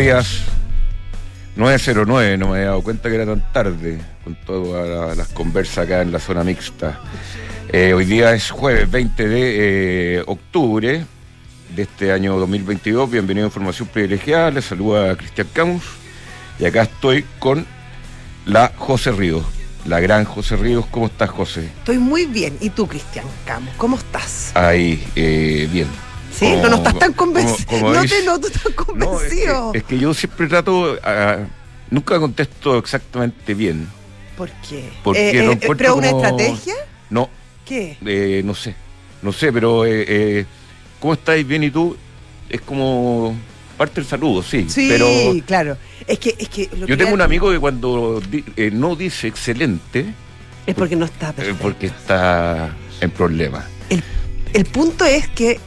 Días. 909, no me había dado cuenta que era tan tarde con todas las conversas acá en la zona mixta. Eh, hoy día es jueves 20 de eh, octubre de este año 2022. Bienvenido a Información Privilegiada. Les saluda Cristian Camus. Y acá estoy con la José Ríos, la gran José Ríos. ¿Cómo estás, José? Estoy muy bien. ¿Y tú, Cristian Camus? ¿Cómo estás? Ahí, eh, bien. Sí, no, no estás tan convencido. No te noto tan convencido. es, que, yo siempre trato. nunca contesto exactamente bien. ¿Por qué? Porque eh, eh, ¿Pero una estrategia? No. ¿Qué? Eh, no sé. No sé, pero. Eh, ¿Cómo estáis bien y tú? Es como parte del saludo, sí. Sí, pero claro. Es que, es que yo tengo un amigo que cuando no dice excelente. Es porque no está perfecto. porque está en problemas. El, el punto es que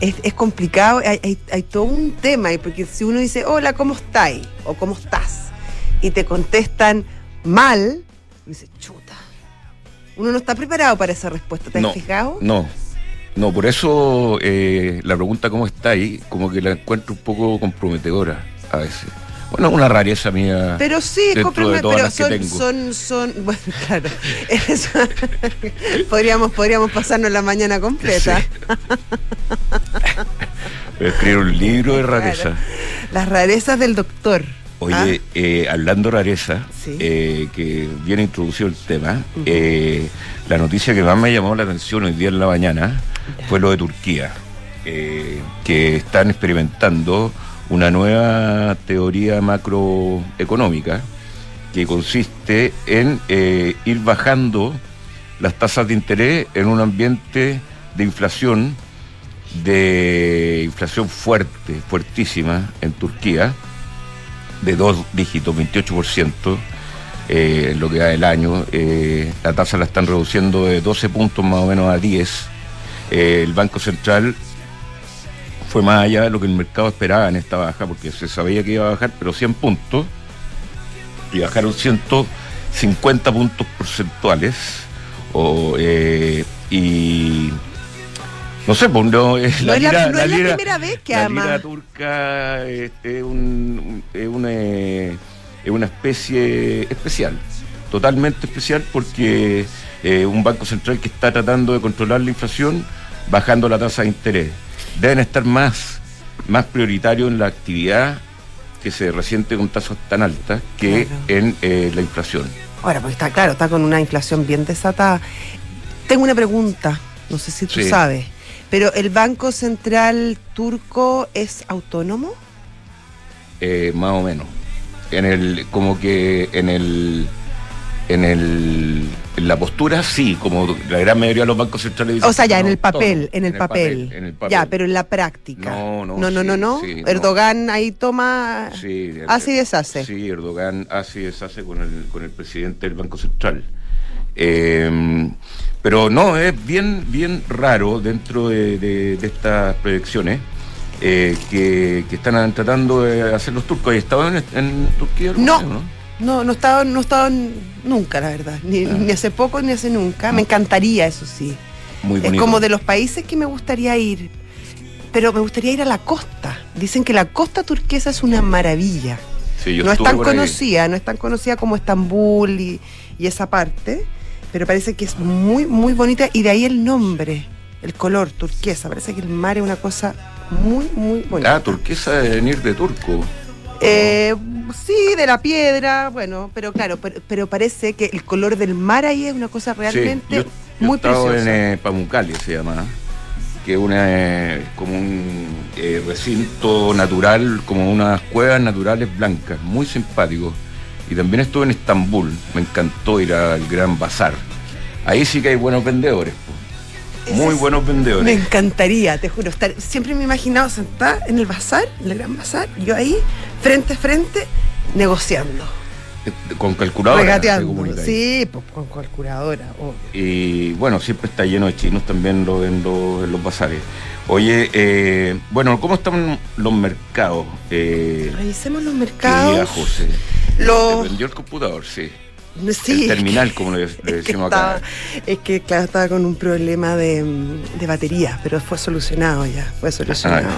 es, complicado, hay, todo un tema, porque si uno dice, hola, ¿cómo estáis? o ¿cómo estás? y te contestan mal, dice, chuta. Uno no está preparado para esa respuesta, ¿te has fijado? No, no, por eso eh, la pregunta ¿cómo estáis? como que la encuentro un poco comprometedora a veces. Bueno, una rareza mía. Pero sí, pero son, son, son, bueno, claro. podríamos, podríamos pasarnos la mañana completa. escribir un libro de rareza. Las rarezas del doctor. Oye, ¿Ah? eh, hablando rareza, eh, que viene introducido el tema, eh, la noticia que más me llamó la atención hoy día en la mañana fue lo de Turquía, que están experimentando una nueva teoría macroeconómica que consiste en eh, ir bajando las tasas de interés en un ambiente de inflación, de inflación fuerte, fuertísima en Turquía, de dos dígitos, 28%. Eh, en lo que da el año, eh, la tasa la están reduciendo de 12 puntos más o menos a 10. el Banco Central fue más allá de lo que el mercado esperaba en esta baja, porque se sabía que iba a bajar, pero 100 puntos, y bajaron 150 puntos porcentuales, eh, y no sé, pues no es la, lira, la, primera vez que la lira turca es, un, una, es, una, especie especial, totalmente especial porque eh, un banco central que está tratando de controlar la inflación bajando la tasa de interés deben estar más, más prioritarios en la actividad que se resiente con tasas tan altas que en eh, la inflación. Ahora, pues está claro, está con una inflación bien desatada. Tengo una pregunta, no sé si tú sabes, pero ¿el Banco Central turco es autónomo? Eh, más o menos. En el, como que en el en, el, en la postura sí, como la gran mayoría de los bancos centrales O sea, ya en el papel, en, el, papel. Ya, pero en la práctica. No, no, no, no, no. no. Erdogan ahí toma, hace y deshace. Sí, Erdogan hace y deshace con el, con el presidente del Banco Central. Eh, pero no, es bien, bien raro dentro de, de, estas proyecciones. Eh, que, que, están tratando de hacer los turcos. ¿Hay estado en, en Turquía? No, ¿no? No, no estaba, no estaba nunca, la verdad. Ni, ah. ni, hace poco ni hace nunca. Me encantaría, eso sí. Muy Es como de los países que me gustaría ir. Pero me gustaría ir a la costa. Dicen que la costa turquesa es una maravilla. no es tan conocida, no es tan conocida como Estambul y, y, esa parte, pero parece que es muy, muy bonita y de ahí el nombre, el color turquesa. Parece que el mar es una cosa muy, muy bonita. Ah, turquesa de venir de turco. Eh, sí, de la piedra, bueno, pero claro, pero, parece que el color del mar ahí es una cosa realmente muy preciosa. en eh, Pamucali se llama, que es una, eh, como un eh, recinto natural, como unas cuevas naturales blancas, muy simpático. Y también estuve en Estambul, me encantó ir al Gran Bazar. Ahí sí que hay buenos vendedores. Muy buenos vendedores. Me encantaría, te juro, estar. Siempre me he imaginado sentar en el bazar, en el gran bazar, yo ahí, frente a frente, negociando. Eh, con calculadora. Regateando. Sí, pues, con calculadora. Y bueno, siempre está lleno de chinos también lo, en, los, bazares. Oye, eh, bueno, ¿cómo están los mercados? Eh, Revisemos los mercados. José. Los... vendió el computador, sí. Sí, el terminal, como le, decimos acá. Es que, claro, estaba con un problema de, batería, pero fue solucionado ya, fue solucionado.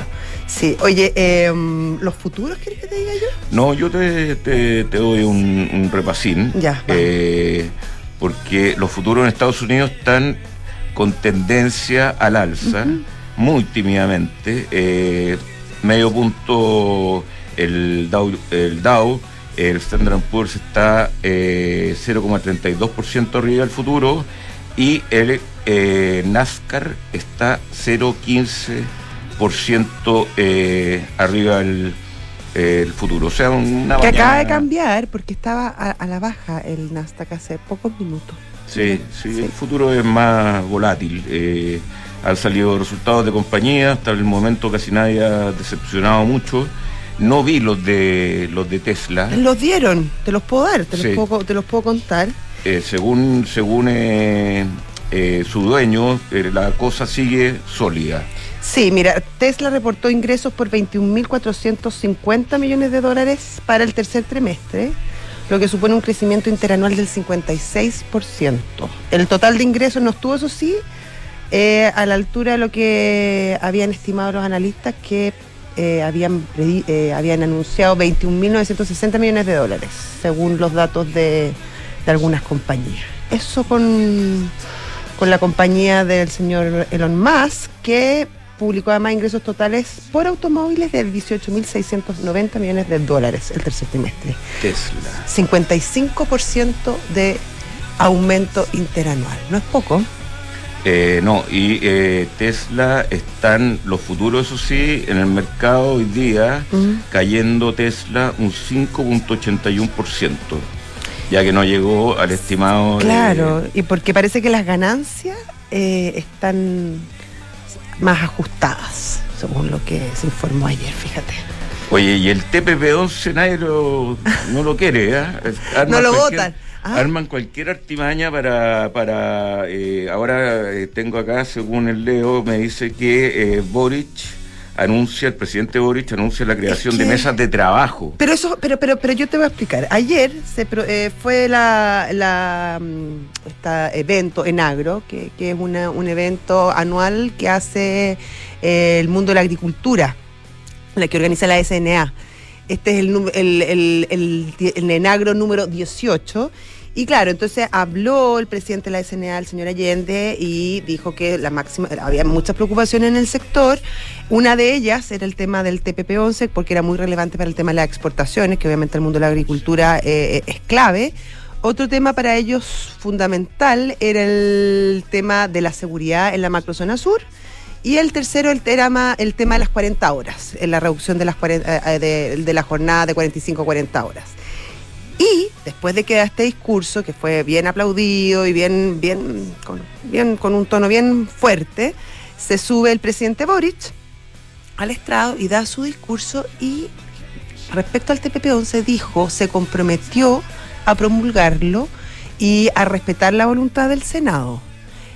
Sí, oye, em, ¿los futuros quieres que te diga yo? No, yo te, te, doy un, repasín. Ya. Eh, porque los futuros en Estados Unidos están con tendencia al alza, muy tímidamente. Eh, medio punto el Dow, el Dow, el Standard Poor's está 0,32% eh, arriba del futuro y el eh, NASCAR está 0,15% eh, arriba del el futuro. O sea, una Que acaba de cambiar porque estaba a, la baja el Nasdaq hace pocos minutos. Sí, sí, el futuro es más volátil. Eh, han salido resultados de compañía, hasta el momento casi nadie ha decepcionado mucho. No vi los de los de Tesla. Los dieron, te los puedo dar, te, los, puedo, te los puedo contar. Eh, según según eh, eh, su dueño, la cosa sigue sólida. Sí, mira, Tesla reportó ingresos por 21.450 millones de dólares para el tercer trimestre, lo que supone un crecimiento interanual del 56%. El total de ingresos no estuvo, eso sí, a la altura de lo que habían estimado los analistas que eh, habían, eh, habían anunciado 21.960 millones de dólares, según los datos de, algunas compañías. Eso con, con la compañía del señor Elon Musk, que publicó además ingresos totales por automóviles de 18.690 millones de dólares el tercer trimestre. Tesla. 55% de aumento interanual. No es poco. Eh, no, y eh, Tesla están los futuros, eso sí, en el mercado hoy día, cayendo Tesla un 5.81%, ya que no llegó al estimado. Claro, y porque parece que las ganancias eh, están más ajustadas, según lo que se informó ayer, fíjate. Oye, y el TPP-11 nadie no lo quiere, ¿eh? no lo votan. Ah. Arman cualquier artimaña para, para eh, ahora eh, tengo acá, según el Leo, me dice que eh, Boric anuncia, el presidente Boric anuncia la creación de mesas de trabajo. Pero eso, pero, pero, pero yo te voy a explicar. Ayer se fue la, la esta evento en agro, que, que es una, un evento anual que hace el mundo de la agricultura, la que organiza la SNA. Este es el, el, el, el, el Enagro número 18. Y claro, entonces habló el presidente de la SNA, el señor Allende, y dijo que la máxima, había muchas preocupaciones en el sector. Una de ellas era el tema del TPP-11, porque era muy relevante para el tema de las exportaciones, que obviamente el mundo de la agricultura eh, es clave. Otro tema para ellos fundamental era el tema de la seguridad en la macrozona sur y el tercero, el, tema, el tema de las 40 horas, la reducción de, las eh, eh, de, la jornada de 45 a 40 horas. Y después de que da este discurso, que fue bien aplaudido y bien, bien, con, bien, con un tono bien fuerte, se sube el presidente Boric al estrado y da su discurso y respecto al TPP-11 dijo, se comprometió a promulgarlo y a respetar la voluntad del Senado.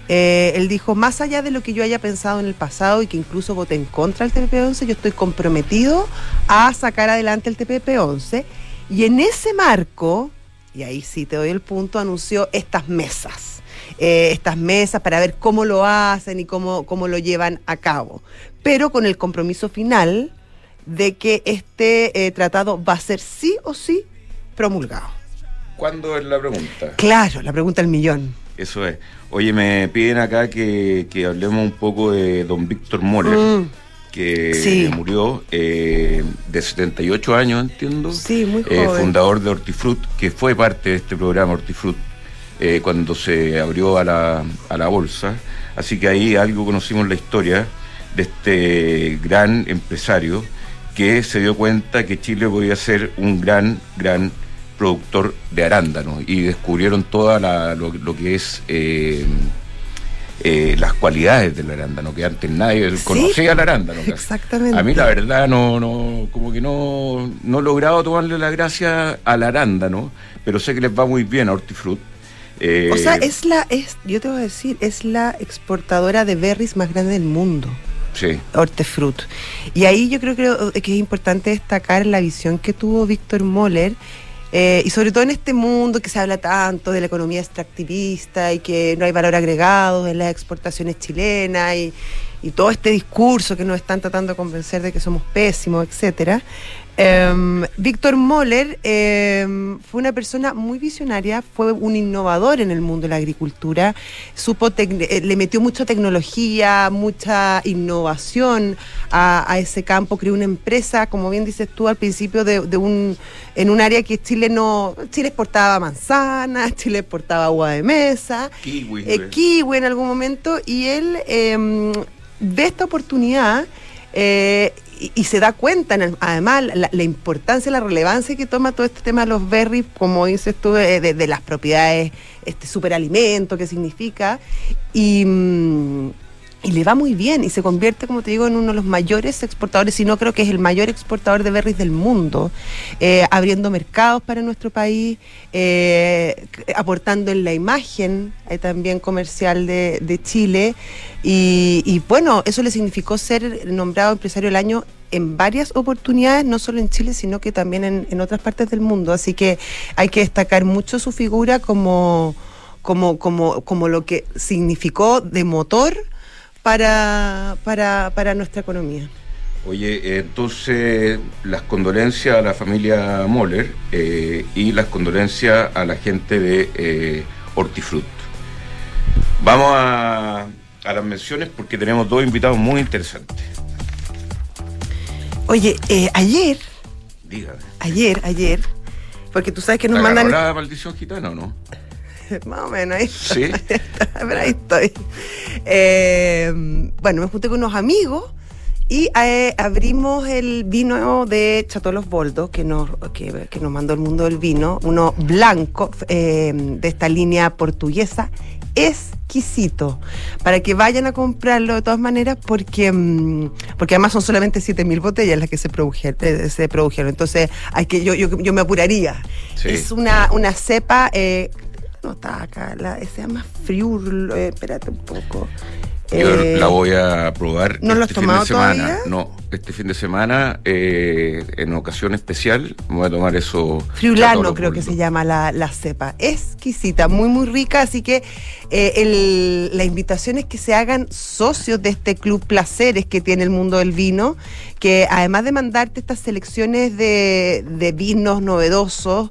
Eh, él dijo, más allá de lo que yo haya pensado en el pasado y que incluso voté en contra del TPP-11, yo estoy comprometido a sacar adelante el TPP-11. Y en ese marco, y ahí sí te doy el punto, anunció estas mesas. Eh, estas mesas para ver cómo lo hacen y cómo, cómo lo llevan a cabo. Pero con el compromiso final de que este eh, tratado va a ser sí o sí promulgado. ¿Cuándo es la pregunta? Claro, la pregunta del millón. Eso es. Oye, me piden acá que, hablemos un poco de don Víctor Moller, mm. que murió eh, de 78 años, entiendo. Sí, muy eh, joven. fundador de Hortifruit, que fue parte de este programa Hortifruit eh, cuando se abrió a la, a la bolsa. Así que ahí algo conocimos la historia de este gran empresario que se dio cuenta que Chile podía ser un gran, gran productor de arándanos y descubrieron toda lo, que es eh, eh, las cualidades del arándano, que antes nadie conocía el arándano. Exactamente. A mí la verdad no, no, como que no, no he logrado tomarle la gracia al arándano, pero sé que les va muy bien a Hortifruit. o sea, eh, es la, es, yo te voy a decir, es la exportadora de berries más grande del mundo. Sí. Hortefruit. Y ahí yo creo que, que es importante destacar la visión que tuvo Víctor Moller eh, y sobre todo en este mundo que se habla tanto de la economía extractivista y que no hay valor agregado en las exportaciones chilenas y, y todo este discurso que nos están tratando de convencer de que somos pésimos, etcétera. Em, Víctor Moller em, fue una persona muy visionaria, fue un innovador en el mundo de la agricultura, supo eh, le metió mucha tecnología, mucha innovación a, ese campo, creó una empresa, como bien dices tú al principio, de, un en un área que Chile no, Chile exportaba manzanas, Chile exportaba agua de mesa, kiwi, eh, kiwi en algún momento, y él ve esta oportunidad. Eh, y, se da cuenta, además, la, importancia, la relevancia que toma todo este tema de los berries, como dices tú, de, las propiedades, este superalimento que significa. Y. Y le va muy bien y se convierte, como te digo, en uno de los mayores exportadores, si no creo que es el mayor exportador de berries del mundo, eh, abriendo mercados para nuestro país, eh, aportando en la imagen eh, también comercial de, Chile. Y, bueno, eso le significó ser nombrado empresario del año en varias oportunidades, no solo en Chile, sino que también en, en otras partes del mundo. Así que hay que destacar mucho su figura como, como, como, como lo que significó de motor para, para, para nuestra economía. Oye, entonces las condolencias a la familia Moller eh, y las condolencias a la gente de eh, Hortifruit. Vamos a, a, las menciones porque tenemos dos invitados muy interesantes. Oye, eh, ayer, Dígame. ayer, ayer, porque tú sabes que nos mandan... la maldición gitana o no? Más o menos, ahí Sí. Pero ahí estoy. Eh, bueno, me junté con unos amigos y eh, abrimos el vino de Chateau Los Boldos, que nos, que, nos mandó el mundo del vino, uno blanco eh, de esta línea portuguesa, exquisito, para que vayan a comprarlo de todas maneras, porque, mm, porque además son solamente 7.000 botellas las que se produjeron, se produjeron. entonces hay que yo, yo, yo me apuraría. Es una, una cepa no está acá, la, se llama Friur, eh, espérate un poco. Yo eh, la voy a probar ¿No este fin de semana. Todavía? No, este fin de semana, eh, en ocasión especial, voy a tomar eso. Friulano creo que se llama la, la, cepa. Exquisita, muy, muy rica. Así que eh, la invitación es que se hagan socios de este club placeres que tiene el mundo del vino, que además de mandarte estas selecciones de, de vinos novedosos,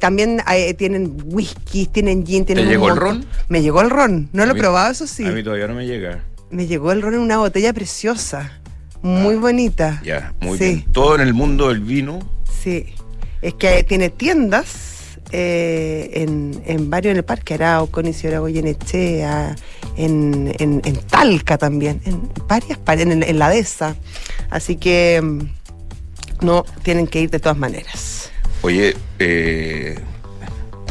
también tienen whisky, tienen gin, tienen... ¿Te llegó el ron? Me llegó el ron. No lo he probado, eso sí. A mí todavía no me llega. Me llegó el ron en una botella preciosa, muy ah, bonita. Ya, muy bien. Todo en el mundo del vino. Sí, es que tiene tiendas eh, en, en varios en el Parque Arauco, en Isidora Goyenechea, en, en, en, Talca también, en varias en, en la Dehesa. Así que mm, no tienen que ir de todas maneras. Oye, eh,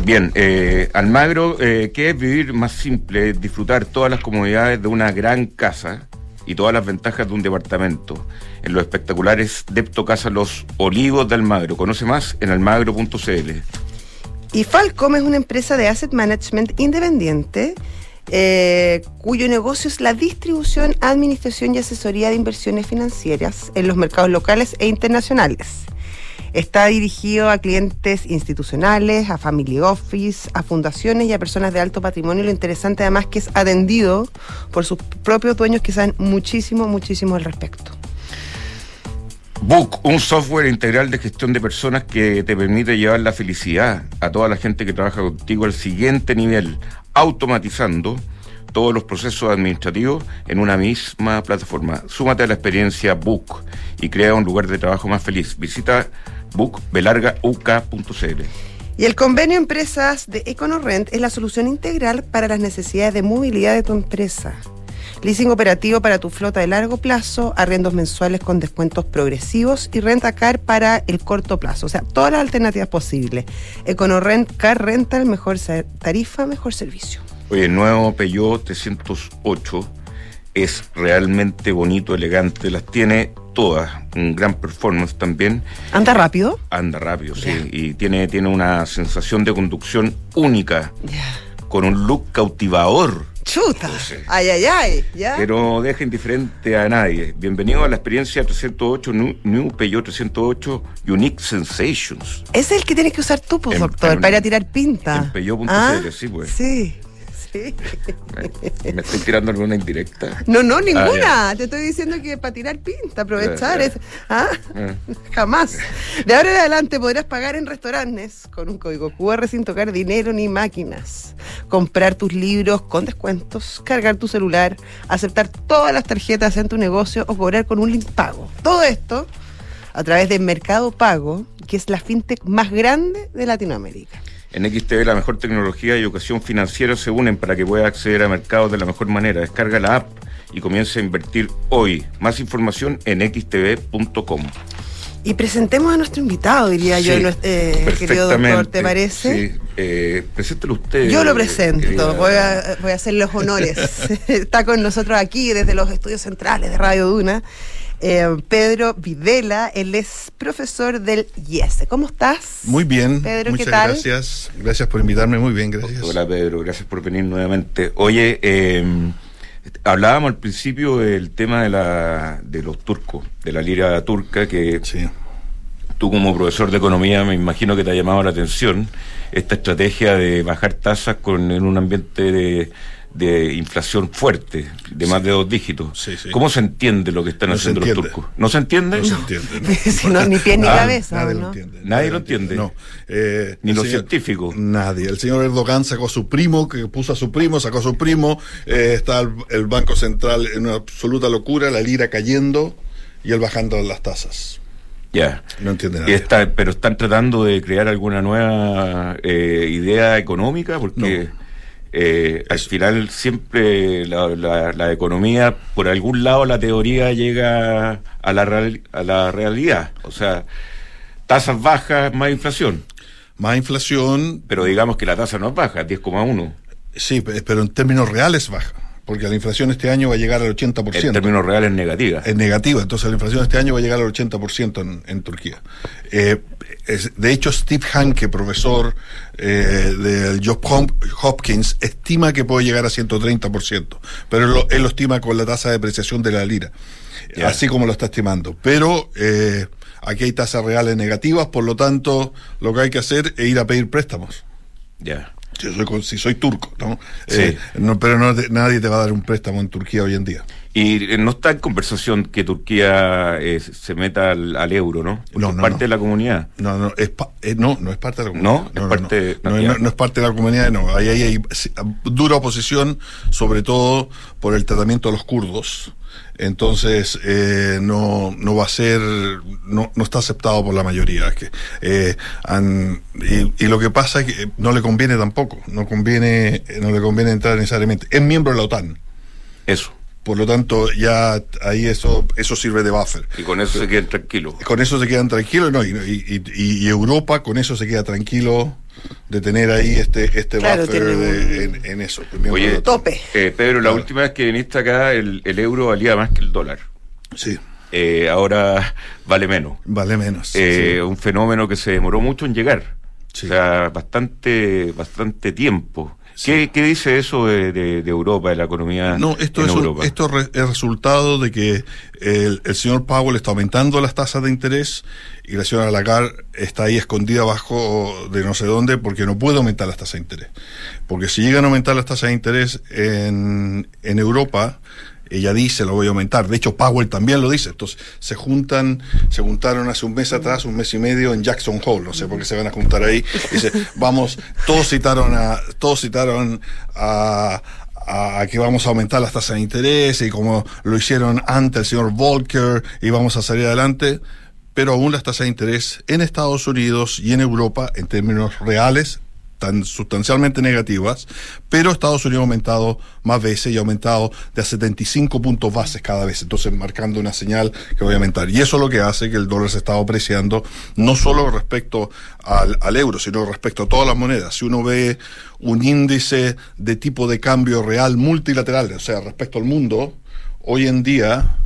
Bien, eh, Almagro, eh, ¿qué es vivir más simple? Disfrutar todas las comodidades de una gran casa y todas las ventajas de un departamento. En los espectaculares Depto Casa Los Olivos de Almagro. Conoce más en almagro.cl. Y Falcom es una empresa de asset management independiente eh, cuyo negocio es la distribución, administración y asesoría de inversiones financieras en los mercados locales e internacionales. Está dirigido a clientes institucionales, a family office, a fundaciones y a personas de alto patrimonio. Lo interesante además que es atendido por sus propios dueños que saben muchísimo, muchísimo al respecto. Book, un software integral de gestión de personas que te permite llevar la felicidad a toda la gente que trabaja contigo al siguiente nivel, automatizando todos los procesos administrativos en una misma plataforma. Súmate a la experiencia Book y crea un lugar de trabajo más feliz. Visita bookbelargauk.cl. Y el convenio Empresas de EconoRent es la solución integral para las necesidades de movilidad de tu empresa. Leasing operativo para tu flota de largo plazo, arriendos mensuales con descuentos progresivos y renta car para el corto plazo. O sea, todas las alternativas posibles. EconoRent Car Rental, mejor tarifa, mejor servicio. Oye, el nuevo Peugeot 308 es realmente bonito, elegante, las tiene todas, un gran performance también. ¿Anda rápido? Anda rápido, sí, y tiene, tiene una sensación de conducción única, con un look cautivador. Chuta. ay, ay, ay. ¿ya? Que no deja indiferente a nadie. Bienvenido a la experiencia 308 New, Peugeot 308 Unique Sensations. Es el que tienes que usar tú, pues, doctor, para ir a tirar pinta. En Peugeot.cl, ah, sí, pues. Sí. ¿Me, estoy tirando alguna indirecta? No, no, ninguna. Ah, Te estoy diciendo que para tirar pinta, aprovechar. ¿ah? Ah. Jamás. De ahora en adelante podrás pagar en restaurantes con un código QR sin tocar dinero ni máquinas. Comprar tus libros con descuentos, cargar tu celular, aceptar todas las tarjetas en tu negocio o cobrar con un link pago. Todo esto a través de Mercado Pago, que es la fintech más grande de Latinoamérica. En XTV la mejor tecnología y educación financiera se unen para que pueda acceder a mercados de la mejor manera. Descarga la app y comience a invertir hoy. Más información en xtv.com. Y presentemos a nuestro invitado, diría yo, eh, querido doctor, ¿te parece? Sí, eh, preséntelo usted. Yo lo presento, voy a, voy a hacer los honores. Está con nosotros aquí desde los estudios centrales de Radio Duna eh, Pedro Videla, él es profesor del IES. ¿Cómo estás? Muy bien, Pedro, muchas gracias. Gracias por invitarme, muy bien, gracias. Hola Pedro, gracias por venir nuevamente. Oye, em, hablábamos al principio del tema de, la, de los turcos, de la lira turca, que tú como profesor de economía me imagino que te ha llamado la atención esta estrategia de bajar tasas con, en un ambiente de de inflación fuerte, de más de dos dígitos. ¿Cómo se entiende lo que están haciendo los turcos? ¿No se entiende? No se entiende. ni pie ni ah, cabeza. Nadie lo entiende. Nadie, lo entiende. No. Eh, ni los científicos. Nadie. El señor Erdogan sacó a su primo, que puso a su primo, sacó a su primo. Eh, está el, Banco Central en una absoluta locura, la lira cayendo y él bajando las tasas. Ya. No entiende nada. Está, pero están tratando de crear alguna nueva eh, idea económica porque. Eh, al final siempre la, economía, por algún lado la teoría llega a la, a la realidad. O sea, tasas bajas, más inflación. Más inflación. Pero digamos que la tasa no es baja, 10,1. Sí, pero en términos reales baja porque la inflación este año va a llegar al 80%. En términos reales negativa. Es negativa, entonces la inflación este año va a llegar al 80% en, en Turquía. Eh, de hecho, Steve Hanke, profesor eh, del Johns Hopkins, estima que puede llegar a 130%, pero él lo, estima con la tasa de depreciación de la lira, así como lo está estimando. Pero eh, aquí hay tasas reales negativas, por lo tanto, lo que hay que hacer es ir a pedir préstamos. Ya. Si soy, si soy turco, ¿no? Eh, pero nadie te va a dar un préstamo en Turquía hoy en día. Y eh, no está en conversación que Turquía eh, se meta al, euro, ¿no? no, es parte de la comunidad. No, no, es no, no es parte de la comunidad. No, es parte, no, es parte de la comunidad, no. Ahí hay, dura oposición, sobre todo por el tratamiento de los kurdos. Entonces, eh, no, no va a ser, no, no está aceptado por la mayoría. que, eh, y, y, lo que pasa es que no le conviene tampoco, no conviene, no le conviene entrar necesariamente. Es miembro de la OTAN. Eso. Por lo tanto, ya ahí eso, eso sirve de buffer. Y con eso se quedan tranquilos. Con eso se quedan tranquilos, no, y, y, y, Europa con eso se queda tranquilo de tener ahí este, este buffer en, eso. Oye, tope. Eh, Pedro, la última vez que viniste acá, el, el, euro valía más que el dólar. Sí. Eh, ahora vale menos. Vale menos. Eh, Un fenómeno que se demoró mucho en llegar. O sea, bastante, bastante tiempo. ¿Qué, dice eso de, Europa, de la economía no, esto es Europa? esto es resultado de que el, señor Powell está aumentando las tasas de interés y la señora Lagarde está ahí escondida abajo de no sé dónde porque no puede aumentar las tasas de interés. Porque si llegan a aumentar las tasas de interés en, en Europa, ella dice, lo voy a aumentar. De hecho, Powell también lo dice. Entonces, se juntan, se juntaron hace un mes atrás, un mes y medio en Jackson Hole. No sé por qué se van a juntar ahí. Dice, vamos, todos citaron a, todos citaron a, que vamos a aumentar las tasas de interés y como lo hicieron antes el señor Volcker y vamos a salir adelante. Pero aún las tasas de interés en Estados Unidos y en Europa, en términos reales, tan sustancialmente negativas, pero Estados Unidos ha aumentado más veces y ha aumentado de a 75 puntos bases cada vez, entonces marcando una señal que va a aumentar. Y eso es lo que hace que el dólar se está apreciando, no solo respecto al, al euro, sino respecto a todas las monedas. Si uno ve un índice de tipo de cambio real multilateral, o sea, respecto al mundo, hoy en día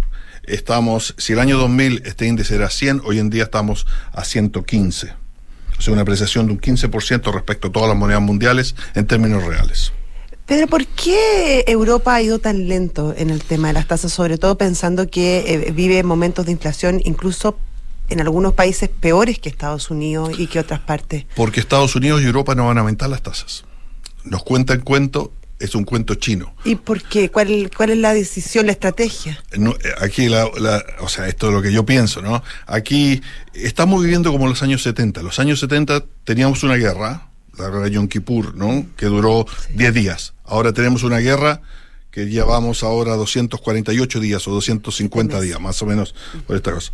estamos, si el año 2000 este índice era 100, hoy en día estamos a 115 o sea, una apreciación de un 15% respecto a todas las monedas mundiales en términos reales. Pedro, ¿por qué Europa ha ido tan lento en el tema de las tasas, sobre todo pensando que eh, vive momentos de inflación incluso en algunos países peores que Estados Unidos y que otras partes? Porque Estados Unidos y Europa no van a aumentar las tasas. Nos cuenta el cuento es un cuento chino. ¿Y por qué? ¿Cuál, cuál es la decisión, la estrategia? No, eh, aquí, la, o sea, esto es lo que yo pienso, ¿no? Aquí estamos viviendo como los años 70. Los años 70 teníamos una guerra, la guerra de Yom Kippur, ¿no? Que duró 10 días. Ahora tenemos una guerra que llevamos ahora 248 días o 250 días, más o menos, por esta cosa.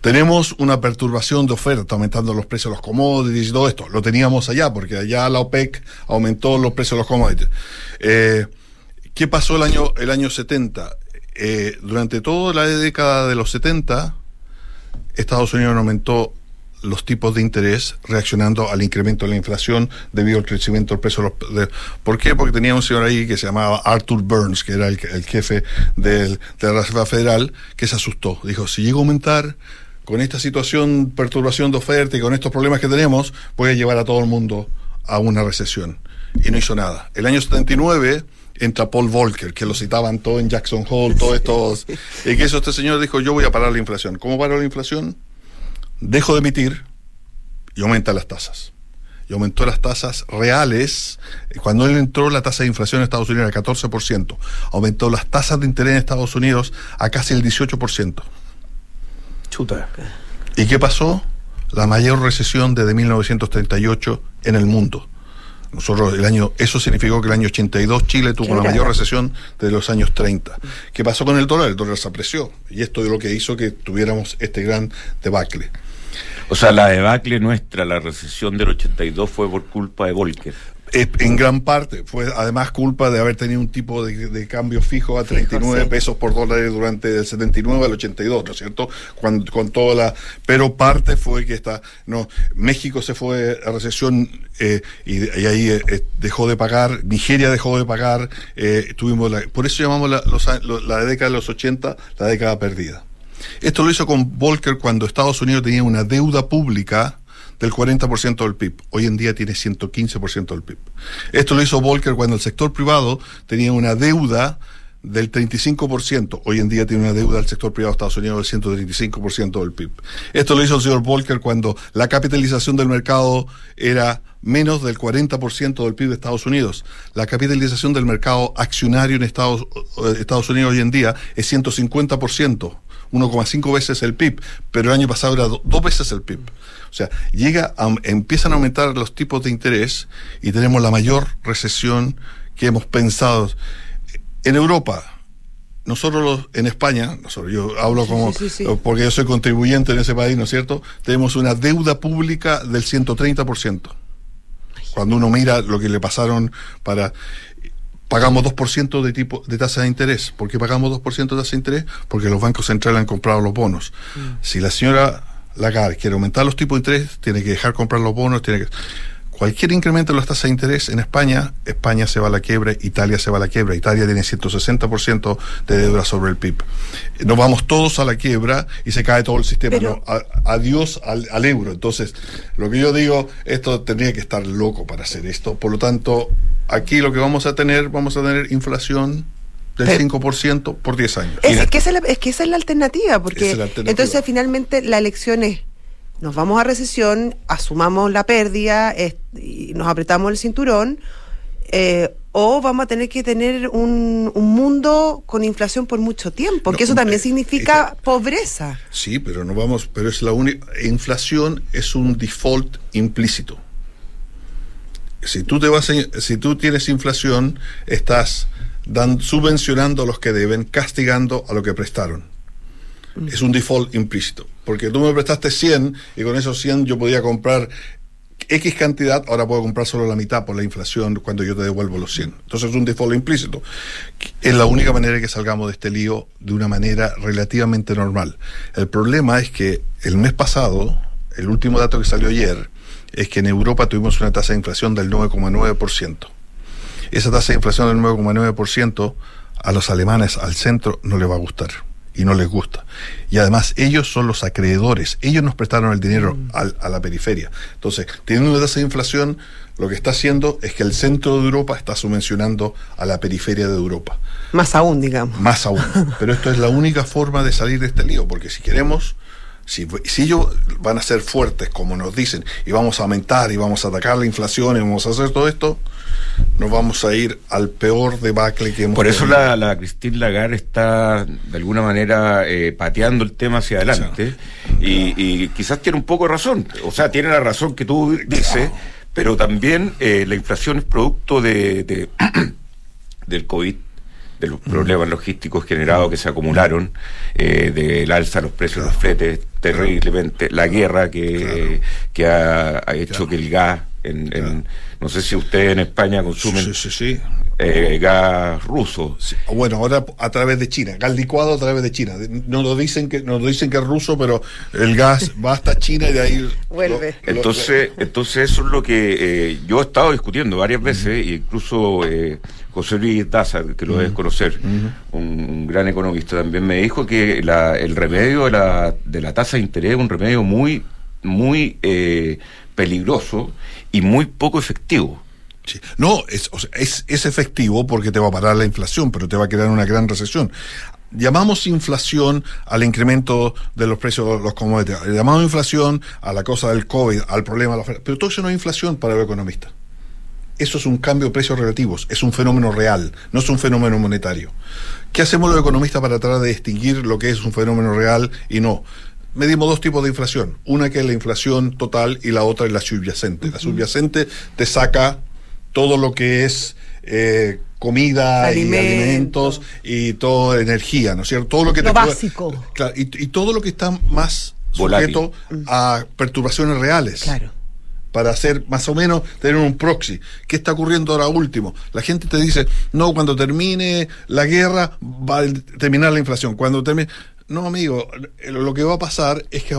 Tenemos una perturbación de oferta, aumentando los precios de los commodities y todo esto. Lo teníamos allá, porque allá la OPEC aumentó los precios de los commodities. Eh, ¿Qué pasó el año, el año 70? Eh, durante toda la década de los 70, Estados Unidos aumentó los tipos de interés reaccionando al incremento de la inflación debido al crecimiento del precio de ¿Por qué? Porque tenía un señor ahí que se llamaba Arthur Burns, que era el, jefe de la Reserva Federal, que se asustó. Dijo, si llega a aumentar con esta situación, perturbación de oferta y con estos problemas que tenemos, voy a llevar a todo el mundo a una recesión. Y no hizo nada. El año 79 entra Paul Volcker, que lo citaban todo en Jackson Hole, todo esto, y que eso este señor dijo, yo voy a parar la inflación. ¿Cómo paro la inflación? Dejo de emitir y aumenta las tasas. Y aumentó las tasas reales. Cuando él entró, la tasa de inflación en Estados Unidos era 14%. Aumentó las tasas de interés en Estados Unidos a casi el 18%. Chuta. ¿Y qué pasó? La mayor recesión desde 1938 en el mundo. Nosotros el año, eso significó que el año 82 Chile tuvo la mayor recesión de los años 30. ¿Qué pasó con el dólar? El dólar se apreció y esto es lo que hizo que tuviéramos este gran debacle. O sea, la debacle nuestra, la recesión del 82 fue por culpa de Volcker en gran parte fue además culpa de haber tenido un tipo de, cambio fijo a 39 pesos por dólar durante el 79 al 82, ¿no es cierto? Cuando, con toda la pero parte fue que está no México se fue a recesión eh, y, ahí eh, eh, dejó de pagar, Nigeria dejó de pagar, tuvimos la, por eso llamamos la, la década de los 80 la década perdida. Esto lo hizo con Volcker cuando Estados Unidos tenía una deuda pública del 40% del PIB. Hoy en día tiene 115% del PIB. Esto lo hizo Volcker cuando el sector privado tenía una deuda del 35%. Hoy en día tiene una deuda del sector privado de Estados Unidos del 135% del PIB. Esto lo hizo el señor Volcker cuando la capitalización del mercado era menos del 40% del PIB de Estados Unidos. La capitalización del mercado accionario en Estados, eh, Unidos hoy en día es 150%. 1,5 veces el PIB, pero el año pasado era dos veces el PIB. O sea, llega empiezan a aumentar los tipos de interés y tenemos la mayor recesión que hemos pensado. En Europa, nosotros en España, nosotros, yo hablo como, porque yo soy contribuyente en ese país, ¿no es cierto? Tenemos una deuda pública del 130%. Cuando uno mira lo que le pasaron para pagamos 2% de tipo de tasa de interés. ¿Por qué pagamos 2% de tasa de interés? Porque los bancos centrales han comprado los bonos. Mm. Si la señora Lagarde quiere aumentar los tipos de interés, tiene que dejar comprar los bonos, tiene que cualquier incremento en las tasas de interés en España, España se va a la quiebra, Italia se va a la quiebra, Italia tiene 160% de deuda sobre el PIB. Nos vamos todos a la quiebra y se cae todo el sistema. adiós al, al, euro. Entonces, lo que yo digo, esto tendría que estar loco para hacer esto. Por lo tanto, aquí lo que vamos a tener, vamos a tener inflación del 5% por 10 años. Es, que esa es, la, alternativa, porque entonces finalmente la elección es, nos vamos a recesión, asumamos la pérdida, y nos apretamos el cinturón, eh, o vamos a tener que tener un, mundo con inflación por mucho tiempo, porque eso también eh, significa pobreza. Sí, pero no vamos, pero es la única inflación es un default implícito si tú te vas si tú tienes inflación, estás dan, subvencionando a los que deben, castigando a los que prestaron. Mm. Es un default implícito. Porque tú me prestaste 100 y con esos 100 yo podía comprar X cantidad, ahora puedo comprar solo la mitad por la inflación cuando yo te devuelvo los 100. Entonces es un default implícito. Es la única manera que salgamos de este lío de una manera relativamente normal. El problema es que el mes pasado, el último dato que salió ayer, es que en Europa tuvimos una tasa de inflación del 9,9%. Esa tasa de inflación del 9,9% a los alemanes, al centro, no les va a gustar y no les gusta. Y además ellos son los acreedores, ellos nos prestaron el dinero mm. a la periferia. Entonces, teniendo una tasa de inflación, lo que está haciendo es que el centro de Europa está subvencionando a la periferia de Europa. Más aún, digamos. Más aún. Pero esto es la única forma de salir de este lío, porque si queremos Si, si, ellos van a ser fuertes, como nos dicen, y vamos a aumentar y vamos a atacar la inflación y vamos a hacer todo esto, nos vamos a ir al peor debacle que hemos Por eso la, la, Christine Lagarde está de alguna manera eh, pateando el tema hacia adelante y, quizás tiene un poco de razón. O sea, tiene la razón que tú dices, pero también eh, la inflación es producto de, de del COVID de los problemas logísticos generados que se acumularon, eh, del alza de los precios de los fletes, terriblemente, la guerra que, que ha, hecho que el gas, en, no sé si ustedes en España consumen sí, sí, eh, gas ruso. Bueno, ahora a través de China, gas licuado a través de China. No nos dicen que nos dicen que es ruso, pero el gas va hasta China y de ahí vuelve. entonces, entonces eso es lo que eh, yo he estado discutiendo varias veces, e incluso eh, José Luis Daza, que lo debes conocer, un, gran economista, también me dijo que el remedio de la, de la tasa de interés es un remedio muy, muy peligroso y muy poco efectivo. No, es, es, efectivo porque te va a parar la inflación, pero te va a crear una gran recesión. Llamamos inflación al incremento de los precios de los commodities, llamamos inflación a la cosa del COVID, al problema de la oferta, pero todo eso no es inflación para el economista. Eso es un cambio de precios relativos, es un fenómeno real, no es un fenómeno monetario. ¿Qué hacemos los economistas para tratar de distinguir lo que es un fenómeno real y no? medimos dos tipos de inflación. Una que es la inflación total y la otra es la subyacente. La subyacente te saca todo lo que es eh, comida y alimentos y toda energía, ¿no es cierto? Todo lo que lo básico. Claro, y, todo lo que está más sujeto a perturbaciones reales. Claro. Para hacer más o menos, tener un proxy. ¿Qué está ocurriendo ahora último? La gente te dice, no, cuando termine la guerra va a terminar la inflación. Cuando termine. No, amigo, lo que va a pasar es que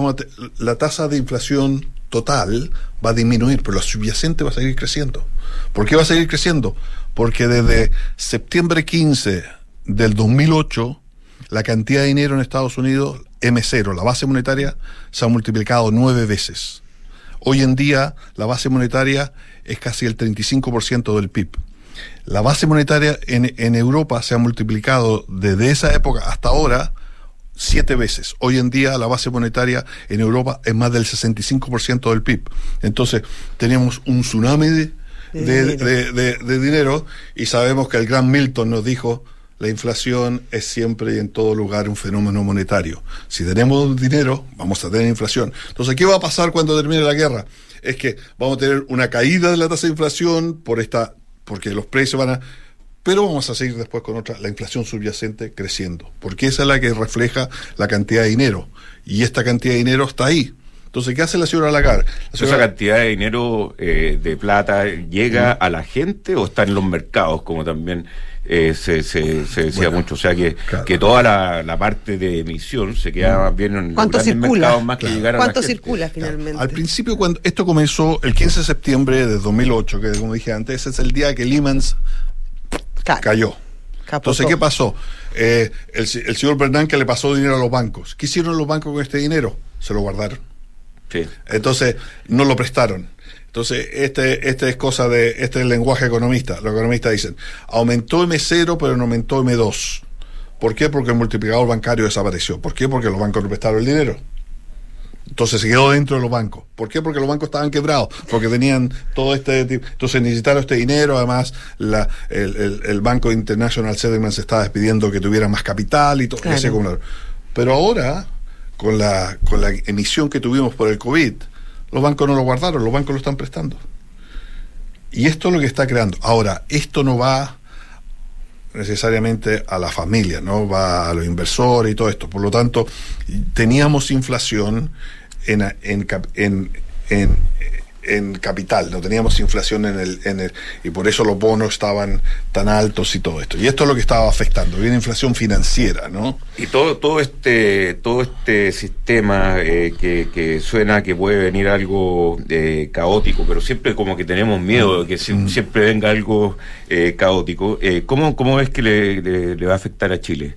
la tasa de inflación total va a disminuir, pero la subyacente va a seguir creciendo. ¿Por qué va a seguir creciendo? Porque desde septiembre 15 del 2008, la cantidad de dinero en Estados Unidos, M0, la base monetaria, se ha multiplicado nueve veces. Hoy en día, la base monetaria es casi el 35% del PIB. La base monetaria en, en Europa se ha multiplicado desde esa época hasta ahora siete veces. Hoy en día la base monetaria en Europa es más del 65% del PIB. Entonces tenemos un tsunami de, dinero. y sabemos que el gran Milton nos dijo la inflación es siempre y en todo lugar un fenómeno monetario. Si tenemos dinero, vamos a tener inflación. Entonces, ¿qué va a pasar cuando termine la guerra? Es que vamos a tener una caída de la tasa de inflación por esta, porque los precios van a pero vamos a seguir después con otra, la inflación subyacente creciendo, porque esa es la que refleja la cantidad de dinero, y esta cantidad de dinero está ahí. Entonces, ¿qué hace la señora Lagarde? ¿Esa cantidad de dinero eh, de plata llega a la gente o está en los mercados, como también eh, se, se, decía mucho? O sea, que, que toda la, parte de emisión se queda más bien en ¿Cuánto los circula? más que llegar a ¿Cuánto circula finalmente? Al principio, cuando esto comenzó el 15 de septiembre de 2008, que como dije antes, es el día que Lehman cayó. Entonces, ¿qué pasó? Eh, el, señor Bernanke le pasó dinero a los bancos. ¿Qué hicieron los bancos con este dinero? Se lo guardaron. Entonces, no lo prestaron. Entonces, este, este es cosa de, este es el lenguaje economista. Los economistas dicen, aumentó M0, pero no aumentó M2. ¿Por qué? Porque el multiplicador bancario desapareció. ¿Por qué? Porque los bancos no prestaron el dinero. Entonces se quedó dentro de los bancos. ¿Por qué? Porque los bancos estaban quebrados, porque tenían todo este tipo. Entonces necesitaron este dinero, además la, el, Banco International Settlements estaba despidiendo que tuviera más capital y todo claro. Pero ahora, con la, con la emisión que tuvimos por el COVID, los bancos no lo guardaron, los bancos lo están prestando. Y esto es lo que está creando. Ahora, esto no va necesariamente a la familia, no va a los inversores y todo esto. Por lo tanto, teníamos inflación en, en, en, en, en capital, no teníamos inflación en el, en el, y por eso los bonos estaban tan altos y todo esto. Y esto es lo que estaba afectando, viene inflación financiera, ¿no? Y todo, todo este, todo este sistema eh, que, que, suena que puede venir algo eh, caótico, pero siempre como que tenemos miedo de que mm. siempre venga algo eh, caótico. ¿cómo, ¿Cómo es que le, le, va a afectar a Chile?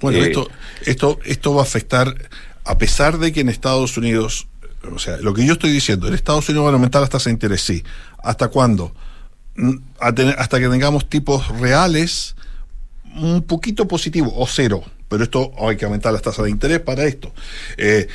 Bueno, esto, esto, esto va a afectar, a pesar de que en Estados Unidos o sea, lo que yo estoy diciendo, el Estados Unidos va a aumentar las tasas de interés, sí. ¿Hasta cuándo? Mm, hasta que tengamos tipos reales un poquito positivo o cero pero esto hay que aumentar las tasas de interés para esto. Eh,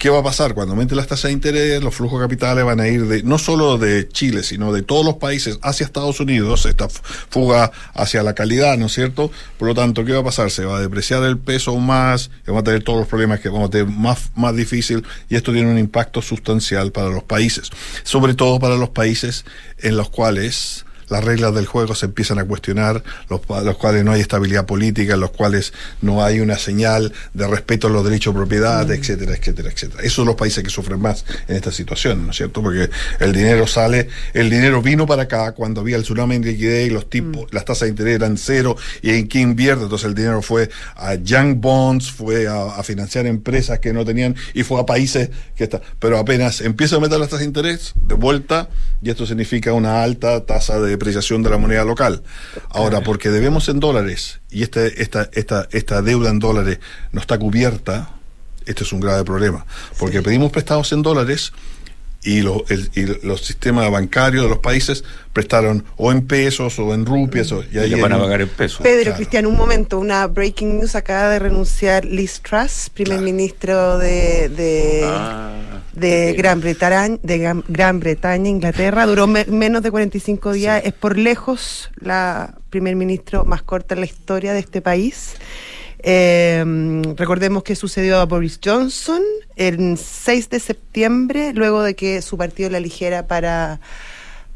¿Qué va a pasar? Cuando aumenten las tasas de interés, los flujos capitales van a ir de no solo de Chile, sino de todos los países hacia Estados Unidos, esta fuga hacia la calidad, ¿no es cierto? Por lo tanto, ¿qué va a pasar? Se va a depreciar el peso más, vamos a tener todos los problemas que vamos a tener más, más difícil y esto tiene un impacto sustancial para los países, sobre todo para los países en los cuales las reglas del juego se empiezan a cuestionar, los, los, cuales no hay estabilidad política, en los cuales no hay una señal de respeto a los derechos de propiedad, mm. etcétera, etcétera, etcétera. Esos son los países que sufren más en esta situación, ¿no es cierto? Porque el dinero sale, el dinero vino para acá cuando había el tsunami de liquidez y los tipos, mm. las tasas de interés eran cero y en qué invierte, entonces el dinero fue a young bonds, fue a, financiar empresas que no tenían y fue a países que está, pero apenas empieza a meter las tasas de interés de vuelta y esto significa una alta tasa de depreciación de la moneda local. Ahora, porque debemos en dólares y este, esta, esta, esta deuda en dólares no está cubierta, este es un grave problema. Porque pedimos prestados en dólares y, los sistemas bancarios de los países prestaron o en pesos o en rupias. O, y ahí van a pagar en pesos. Pedro Cristian, un momento, una breaking news. Acaba de renunciar Liz Truss, primer ministro de, de, ah, Gran Bretaña, de Gran Bretaña, Inglaterra. Duró menos de 45 días. Es por lejos la primer ministro más corta en la historia de este país. Eh, recordemos que sucedió a Boris Johnson el 6 de septiembre, luego de que su partido la eligiera para,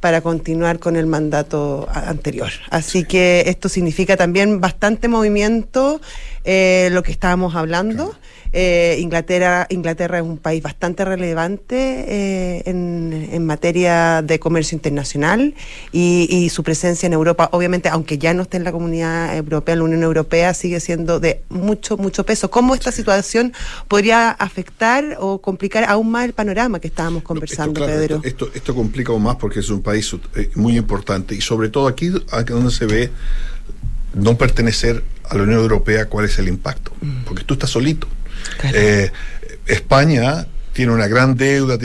para continuar con el mandato anterior. Así que esto significa también bastante movimiento, eh, lo que estábamos hablando. Eh, Inglaterra, Inglaterra es un país bastante relevante eh, en, en, materia de comercio internacional y, y, su presencia en Europa, obviamente, aunque ya no esté en la comunidad europea, en la Unión Europea, sigue siendo de mucho, mucho peso. ¿Cómo esta situación podría afectar o complicar aún más el panorama que estábamos conversando, Pedro? Esto, esto, complica aún más porque es un país eh, muy importante y sobre todo aquí, aquí donde se ve no pertenecer a la Unión Europea, ¿cuál es el impacto? Mm. Porque tú estás solito. Eh, España tiene una gran deuda,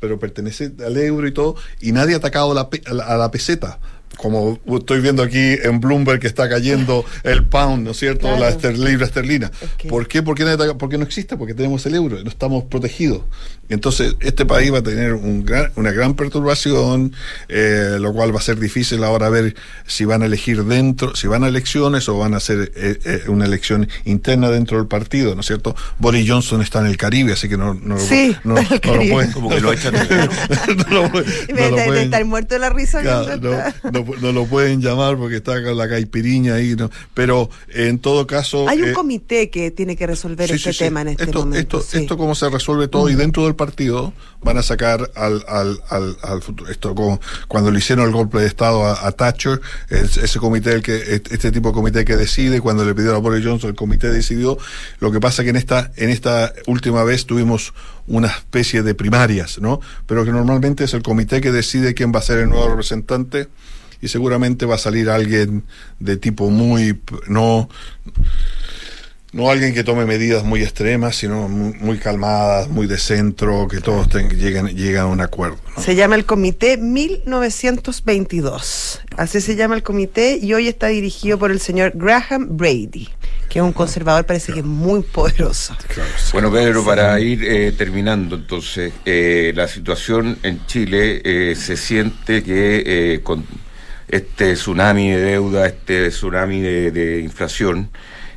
pero pertenece al euro y todo, y nadie ha atacado a la peseta como estoy viendo aquí en Bloomberg que está cayendo el pound, ¿no es cierto? La libra esterlina. ¿Por qué? Porque, porque no existe, porque tenemos el euro, no estamos protegidos. Entonces, este país va a tener un una gran perturbación, eh, lo cual va a ser difícil ahora ver si van a elegir dentro, si van a elecciones o van a hacer eh, eh, una elección interna dentro del partido, ¿no es cierto? Boris Johnson está en el Caribe, así que no, no, sí, no, no, lo pueden. Como que lo echan no, lo, pueden, estar muerto de la risa. no, no lo pueden llamar porque está con la caipiriña ahí, ¿no? pero en todo caso... Hay un eh, comité que tiene que resolver este tema en este momento. Esto, esto cómo se resuelve todo y dentro del partido van a sacar al, al, al, futuro. Esto como cuando le hicieron el golpe de Estado a, Thatcher, ese comité, el que, este tipo de comité que decide, cuando le pidieron a Boris Johnson, el comité decidió. Lo que pasa que en esta, en esta última vez tuvimos una especie de primarias, ¿no? Pero que normalmente es el comité que decide quién va a ser el nuevo representante y seguramente va a salir alguien de tipo muy no no alguien que tome medidas muy extremas, sino muy, calmadas, muy de centro, que todos lleguen, lleguen a un acuerdo. Se llama el Comité 1922. Así se llama el comité y hoy está dirigido por el señor Graham Brady, que es un conservador, parece que es muy poderoso. Bueno, Pedro, para ir eh, terminando, entonces, eh, la situación en Chile eh, se siente que con este tsunami de deuda, este tsunami de, inflación,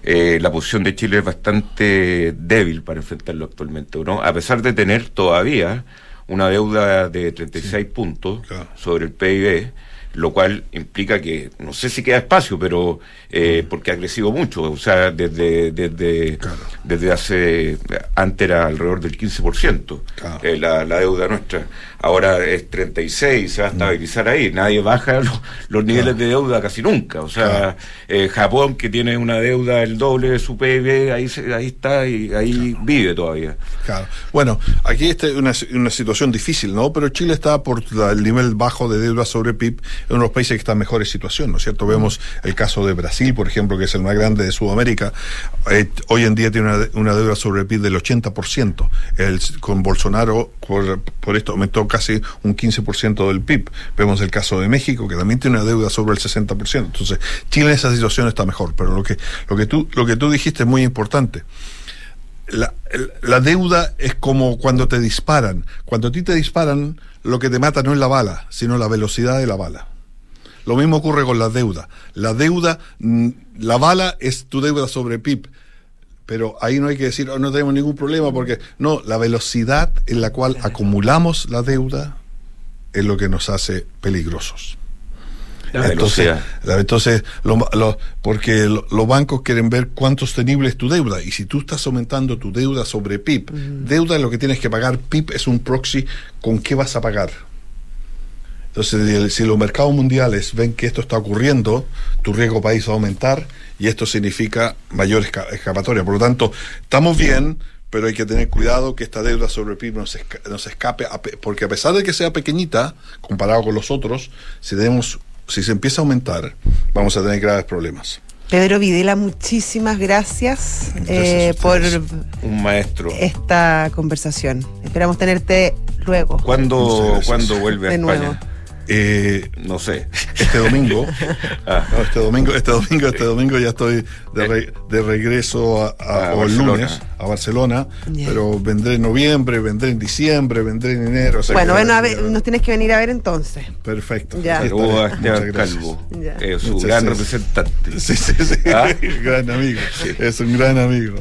eh, la posición de Chile es bastante débil para enfrentarlo actualmente, ¿no? A pesar de tener todavía una deuda de 36 puntos sobre el PIB, lo cual implica que, no sé si queda espacio, pero eh, porque ha crecido mucho, o sea, desde desde, desde hace, antes era alrededor del 15% eh, la, la deuda nuestra ahora es 36, se va a mm. estabilizar ahí. Nadie baja los, niveles de deuda casi nunca. O sea, eh, Japón, que tiene una deuda el doble de su PIB, ahí, ahí está y ahí vive todavía. Claro. Bueno, aquí está una, una situación difícil, ¿no? Pero Chile está por el nivel bajo de deuda sobre PIB uno de los países que está en mejores situación, ¿no es cierto? Vemos el caso de Brasil, por ejemplo, que es el más grande de Sudamérica. Eh, hoy en día tiene una, deuda sobre el PIB del 80%. El, con Bolsonaro, por, por esto, aumentó casi un 15% del PIB. Vemos el caso de México, que también tiene una deuda sobre el 60%. Entonces, Chile en esa situación está mejor. Pero lo que, lo que, tú, lo que tú dijiste es muy importante la, la, deuda es como cuando te disparan. Cuando a ti te disparan, lo que te mata no es la bala, sino la velocidad de la bala. Lo mismo ocurre con la deuda. La deuda, mm, la bala es tu deuda sobre PIB. Pero ahí no hay que decir, oh, no tenemos ningún problema, porque no, la velocidad en la cual acumulamos la deuda es lo que nos hace peligrosos. entonces, entonces porque los bancos quieren ver cuán sostenible es tu deuda. Y si tú estás aumentando tu deuda sobre PIB, deuda es lo que tienes que pagar, PIB es un proxy con qué vas a pagar. Entonces, si los mercados mundiales ven que esto está ocurriendo, tu riesgo país va a aumentar y esto significa mayor escapatoria. Por lo tanto, estamos bien, pero hay que tener cuidado que esta deuda sobre PIB no se, no se escape, porque a pesar de que sea pequeñita, comparado con los otros, si tenemos si se empieza a aumentar, vamos a tener graves problemas. Pedro Videla, muchísimas gracias, eh, por un maestro esta conversación. Esperamos tenerte luego. ¿Cuándo, ¿cuándo vuelve a España? Eh, no sé. Este domingo, ah. este domingo, este domingo, este domingo ya estoy de, de regreso a, a, o el lunes a Barcelona, pero vendré en noviembre, vendré en diciembre, vendré en enero. bueno, bueno, a ver, nos tienes que venir a ver entonces. Perfecto. Ya. Saludos a Esteban Calvo, es su gran representante. Sí, sí, sí, ¿Ah? gran amigo, es un gran amigo.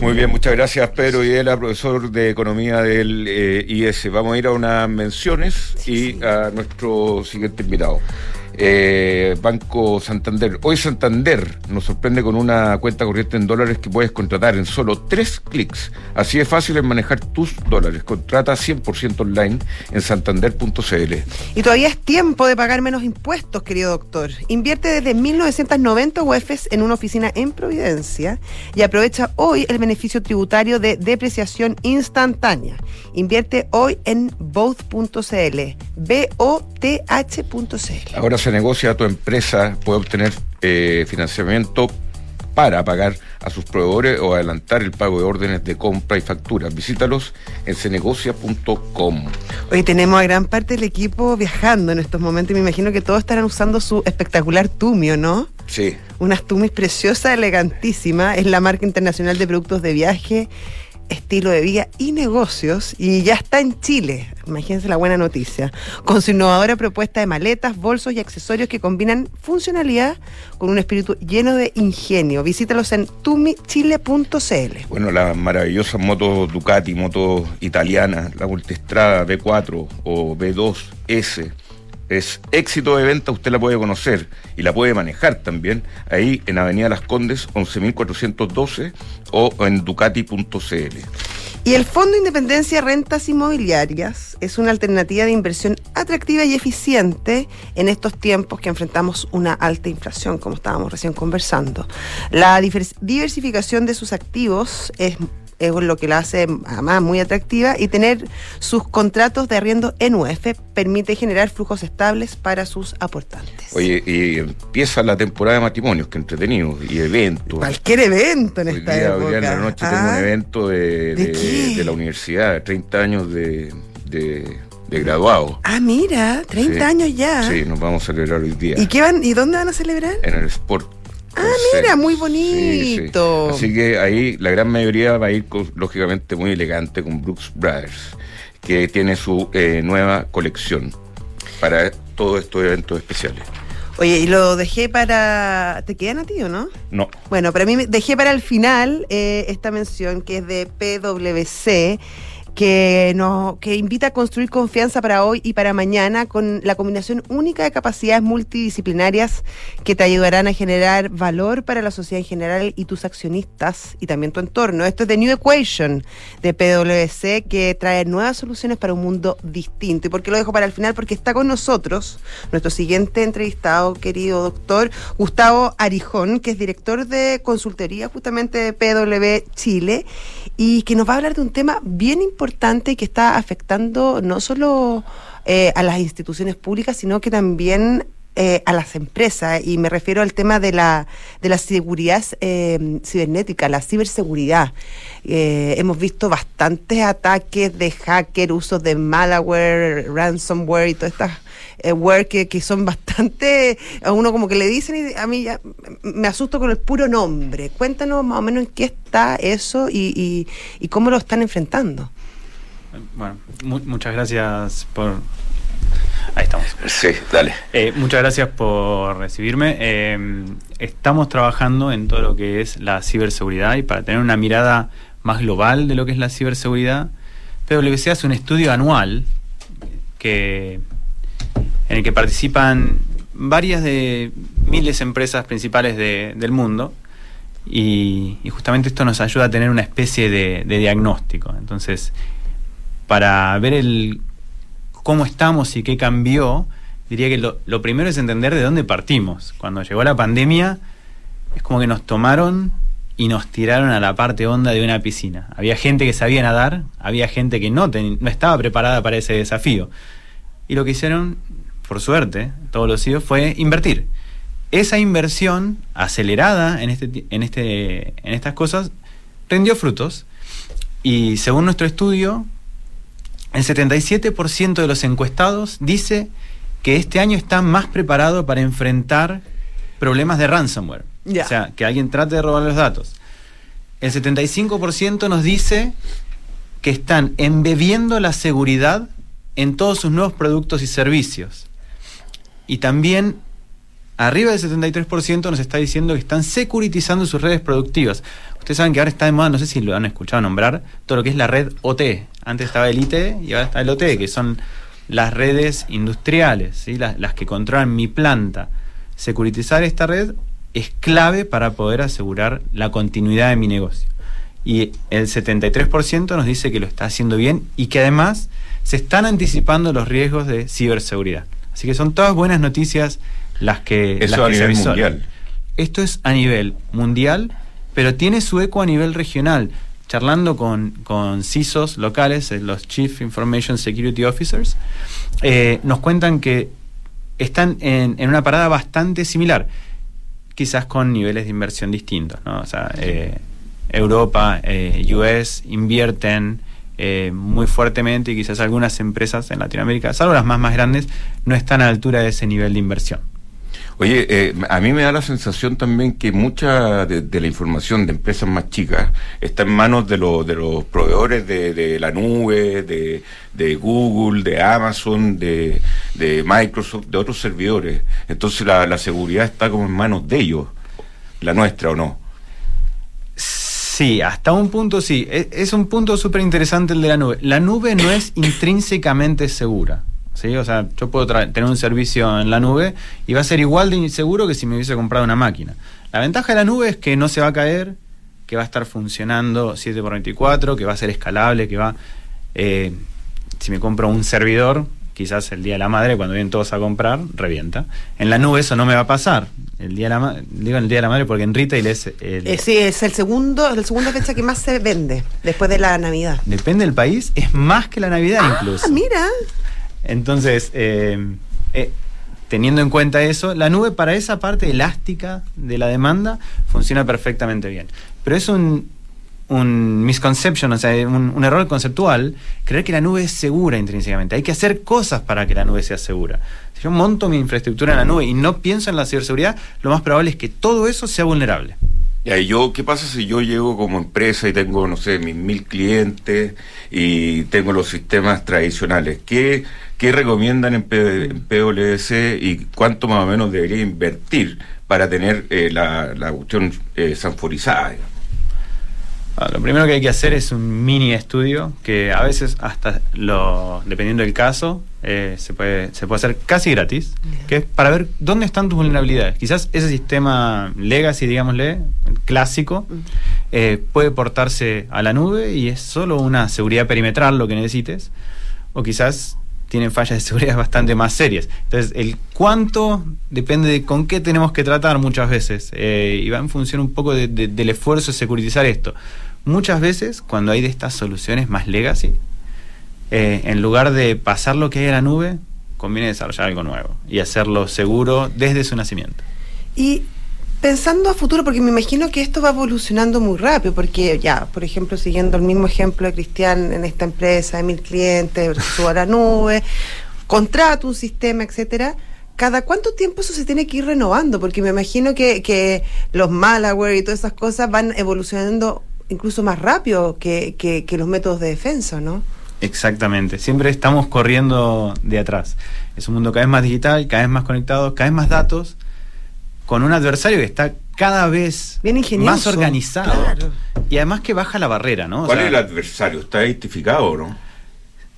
Muy bien, muchas gracias Pedro Videla, profesor de Economía del eh, IS. Vamos a ir a unas menciones y a nuestro siguiente invitado. Eh, Banco Santander. Hoy Santander nos sorprende con una cuenta corriente en dólares que puedes contratar en solo tres clics. Así es fácil en manejar tus dólares. Contrata 100% online en santander.cl. Y todavía es tiempo de pagar menos impuestos, querido doctor. Invierte desde 1990 UEFs en una oficina en Providencia y aprovecha hoy el beneficio tributario de depreciación instantánea. Invierte hoy en both.cl. B-O-T-H.cl. Ahora se negocia, tu empresa puede obtener eh, financiamiento para pagar a sus proveedores o adelantar el pago de órdenes de compra y facturas. Visítalos en cenegocia.com. Hoy tenemos a gran parte del equipo viajando en estos momentos y me imagino que todos estarán usando su espectacular Tumio, ¿no? Sí. Unas Tumis preciosas, elegantísimas. Es la marca internacional de productos de viaje estilo de vida y negocios y ya está en Chile. Imagínense la buena noticia. Con su innovadora propuesta de maletas, bolsos y accesorios que combinan funcionalidad con un espíritu lleno de ingenio. Visítalos en tumichile.cl. Bueno, la maravillosa moto Ducati, moto italiana, la Multistrada B4 o B2S es éxito de venta, usted la puede conocer y la puede manejar también ahí en Avenida Las Condes 11.412 o en ducati.cl. Y el Fondo Independencia Rentas Inmobiliarias es una alternativa de inversión atractiva y eficiente en estos tiempos que enfrentamos una alta inflación, como estábamos recién conversando. La diversificación de sus activos es es lo que la hace además muy atractiva y tener sus contratos de arriendo en UF permite generar flujos estables para sus aportantes. Oye, y empieza la temporada de matrimonios, que entretenido, y eventos. Cualquier evento en esta época. Hoy día en la noche tengo un ah, evento de, la universidad, 30 años de, graduado. Ah, mira, 30 años ya. Sí, nos vamos a celebrar hoy día. ¿Y, qué van, ¿Y dónde van a celebrar? En el Sport Ah, mira, muy bonito. Así que ahí la gran mayoría va a ir, lógicamente, muy elegante con Brooks Brothers, que tiene su eh, nueva colección para todos estos eventos especiales. Oye, y lo dejé para. ¿Te quedan a ti o no? No. Bueno, para mí dejé para el final eh, esta mención que es de PwC que, nos, que invita a construir confianza para hoy y para mañana con la combinación única de capacidades multidisciplinarias que te ayudarán a generar valor para la sociedad en general y tus accionistas y también tu entorno. Esto es The New Equation de PwC que trae nuevas soluciones para un mundo distinto. ¿Y por qué lo dejo para el final? Porque está con nosotros nuestro siguiente entrevistado, querido doctor Gustavo Arijón, que es director de consultoría justamente de PW Chile y que nos va a hablar de un tema bien importante importante que está afectando no solo eh, a las instituciones públicas, sino que también eh, a las empresas y me refiero al tema de la, de la seguridad eh, cibernética, la ciberseguridad. Eh, hemos visto bastantes ataques de hacker, usos de malware, ransomware y todas estas ware que, son bastante, a uno como que le dicen y a mí ya me asusto con el puro nombre. Cuéntanos más o menos en qué está eso y, y cómo lo están enfrentando. Bueno, muchas gracias por Ahí estamos. Sí, dale. Eh, muchas gracias por recibirme. Eh, estamos trabajando en todo lo que es la ciberseguridad y para tener una mirada más global de lo que es la ciberseguridad, PwC hace un estudio anual que, en el que participan varias de miles de empresas principales del mundo y, justamente esto nos ayuda a tener una especie de diagnóstico. Entonces, para ver cómo estamos y qué cambió, diría que lo, primero es entender de dónde partimos. Cuando llegó la pandemia, es como que nos tomaron y nos tiraron a la parte honda de una piscina. Había gente que sabía nadar, había gente que no, estaba preparada para ese desafío. Y lo que hicieron, por suerte, todos los CEOs, fue invertir. Esa inversión acelerada en, este, este, en estas cosas rindió frutos. Y según nuestro estudio, el 77% de los encuestados dice que este año está más preparado para enfrentar problemas de ransomware. O sea, que alguien trate de robar los datos. El 75% nos dice que están embebiendo la seguridad en todos sus nuevos productos y servicios. Y también arriba del 73% nos está diciendo que están securitizando sus redes productivas. Ustedes saben que ahora está de moda, no sé si lo han escuchado nombrar, todo lo que es la red OT. Antes estaba el IT y ahora está el OT, que son las redes industriales, ¿sí? las, las que controlan mi planta. Securitizar esta red es clave para poder asegurar la continuidad de mi negocio. Y el 73% nos dice que lo está haciendo bien y que además se están anticipando los riesgos de ciberseguridad. Así que son todas buenas noticias las que, Eso a nivel mundial. Esto es a nivel mundial pero tiene su eco a nivel regional. Charlando con, con CISOs locales, eh, los Chief Information Security Officers, eh, nos cuentan que están en, una parada bastante similar, quizás con niveles de inversión distintos. ¿no? O sea, eh, Europa, US invierten muy fuertemente y quizás algunas empresas en Latinoamérica, salvo las más más grandes, no están a la altura de ese nivel de inversión. Oye, eh, a mí me da la sensación también que mucha de, la información de empresas más chicas está en manos de, de los proveedores de, la nube, de, Google, de Amazon, de, Microsoft, de otros servidores. Entonces la, seguridad está como en manos de ellos, la nuestra o no. Sí, hasta un punto sí. Es, es un punto súper interesante el de la nube. La nube no es intrínsecamente segura. ¿Sí? O sea, yo puedo tener un servicio en la nube y va a ser igual de inseguro que si me hubiese comprado una máquina. La ventaja de la nube es que no se va a caer, que va a estar funcionando 7x24, que va a ser escalable, que va... Eh, si me compro un servidor, quizás el día de la madre, cuando vienen todos a comprar, revienta. En la nube eso no me va a pasar. El día de la digo el día de la madre porque en retail es el, eh, sí, es el segundo, el segunda fecha que más se vende después de la Navidad. Depende del país, es más que la Navidad ah, incluso. mira. Entonces, eh, eh, teniendo en cuenta eso, la nube para esa parte elástica de la demanda funciona perfectamente bien. Pero es un, un misconception, o sea, un, error conceptual, creer que la nube es segura intrínsecamente. Hay que hacer cosas para que la nube sea segura. Si yo monto mi infraestructura en la nube y no pienso en la ciberseguridad, lo más probable es que todo eso sea vulnerable. Y yo, ¿qué pasa si yo llego como empresa y tengo, no sé, mis mil clientes y tengo los sistemas tradicionales? ¿Qué, qué recomiendan en, PWS y cuánto más o menos debería invertir para tener eh, la, la, cuestión eh, sanforizada? Ah, lo primero que hay que hacer es un mini estudio que a veces hasta lo dependiendo del caso eh, se puede se puede hacer casi gratis que es para ver dónde están tus vulnerabilidades quizás ese sistema legacy digámosle clásico eh, puede portarse a la nube y es solo una seguridad perimetral lo que necesites o quizás tienen fallas de seguridad bastante más serias. Entonces, el cuánto depende de con qué tenemos que tratar muchas veces. Eh, y va en función un poco del esfuerzo de securitizar esto. Muchas veces, cuando hay de estas soluciones más legacy, eh, en lugar de pasar lo que hay en la nube, conviene desarrollar algo nuevo y hacerlo seguro desde su nacimiento. Y pensando a futuro, porque me imagino que esto va evolucionando muy rápido, porque ya, por ejemplo, siguiendo el mismo ejemplo de Cristian en esta empresa de mil clientes, subo a la nube, contrato un sistema, etcétera. ¿Cada cuánto tiempo eso se tiene que ir renovando? Porque me imagino que, que los malware y todas esas cosas van evolucionando incluso más rápido que, que, los métodos de defensa, ¿no? Exactamente, siempre estamos corriendo de atrás. Es un mundo cada vez más digital, cada vez más conectado, cada vez más datos, con un adversario que está cada vez más organizado y además que baja la barrera, ¿no? ¿Cuál es el adversario? ¿Está identificado o no?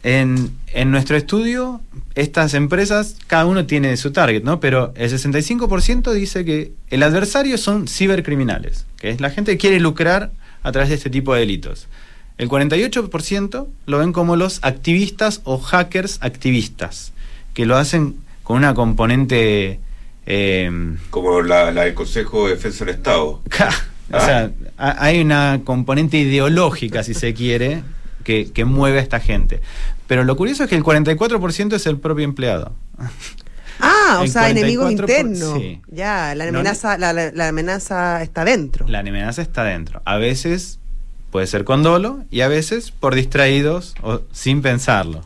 En, en, nuestro estudio, estas empresas, cada uno tiene su target, ¿no? Pero el 65% dice que el adversario son cibercriminales, que es la gente que quiere lucrar a través de este tipo de delitos. El 48% lo ven como los activistas o hackers activistas, que lo hacen con una componente... Eh, como la, del Consejo de Defensa del Estado. o sea, ah. hay una componente ideológica, si se quiere, que, mueve a esta gente. Pero lo curioso es que el 44% es el propio empleado. Ah, o sea, enemigos internos. Ya, la amenaza, la, amenaza está dentro. La amenaza está dentro. A veces puede ser con dolo y a veces por distraídos o sin pensarlo.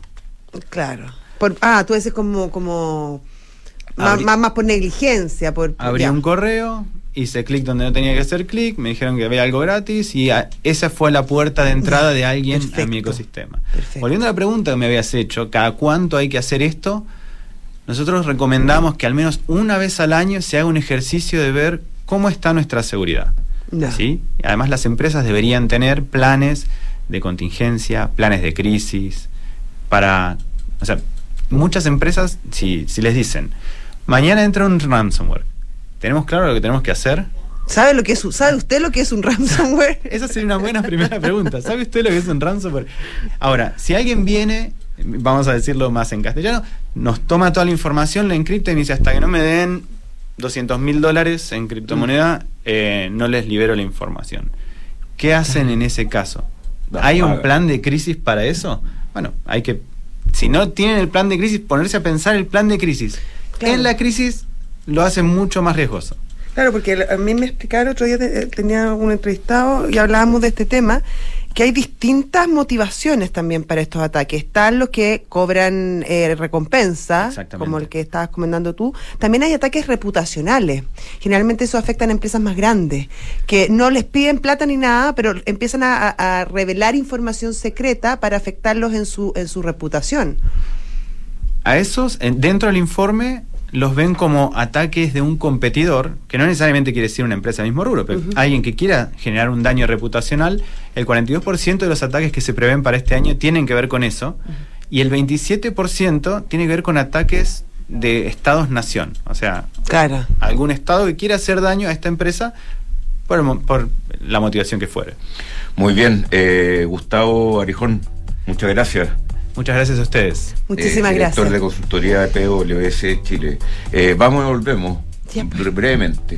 Claro. Por, ah, tú dices como, como más, más, por negligencia. Por, abrí un correo, hice clic donde no tenía que hacer clic, me dijeron que había algo gratis y esa fue la puerta de entrada de alguien a mi ecosistema. Volviendo a la pregunta que me habías hecho, ¿cada cuánto hay que hacer esto? Nosotros recomendamos que al menos una vez al año se haga un ejercicio de ver cómo está nuestra seguridad. ¿Sí? Además las empresas deberían tener planes de contingencia, planes de crisis, para... O sea, muchas empresas, si, si les dicen, mañana entra un ransomware, ¿tenemos claro lo que tenemos que hacer? ¿Sabe, lo que es, ¿Sabe usted lo que es un ransomware? Esa sería una buena primera pregunta. ¿Sabe usted lo que es un ransomware? Ahora, si alguien viene, vamos a decirlo más en castellano, nos toma toda la información, la encripta y dice, hasta que no me den 200 mil dólares en criptomoneda, eh, no les libero la información. ¿Qué hacen en ese caso? ¿Hay un plan de crisis para eso? Bueno, hay que, si no tienen el plan de crisis, ponerse a pensar el plan de crisis. En la crisis lo hace mucho más riesgoso. Claro, porque a mí me explicaron, otro día tenía un entrevistado y hablábamos de este tema, que hay distintas motivaciones también para estos ataques. Están los que cobran eh, recompensa, como el que estabas comentando tú. También hay ataques reputacionales. Generalmente eso afecta a empresas más grandes, que no les piden plata ni nada, pero empiezan a, revelar información secreta para afectarlos en su, en su reputación. A esos, dentro del informe, los ven como ataques de un competidor, que no necesariamente quiere decir una empresa del mismo rubro, pero alguien que quiera generar un daño reputacional, el 42% de los ataques que se prevén para este año tienen que ver con eso, y el 27% tiene que ver con ataques de estados-nación, o sea, algún estado que quiera hacer daño a esta empresa por, por la motivación que fuere. Muy bien, eh, Gustavo Arijón, muchas gracias. Muchas gracias a ustedes. Muchísimas eh, gracias. Director de consultoría de PWS Chile. Eh, vamos y volvemos. Brevemente.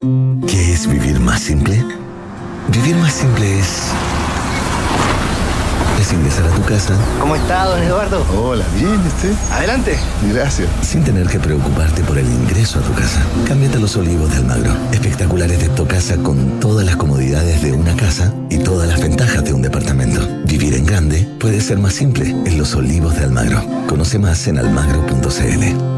¿Qué es vivir más simple? Vivir más simple es puedes ingresar a tu casa. ¿Cómo está, don Eduardo? Hola, bien, ¿este? Adelante. Gracias. Sin tener que preocuparte por el ingreso a tu casa. Cámbiate a los olivos de Almagro. Espectaculares de tu casa con todas las comodidades de una casa y todas las ventajas de un departamento. Vivir en grande puede ser más simple en los olivos de Almagro. Conoce más en almagro.cl.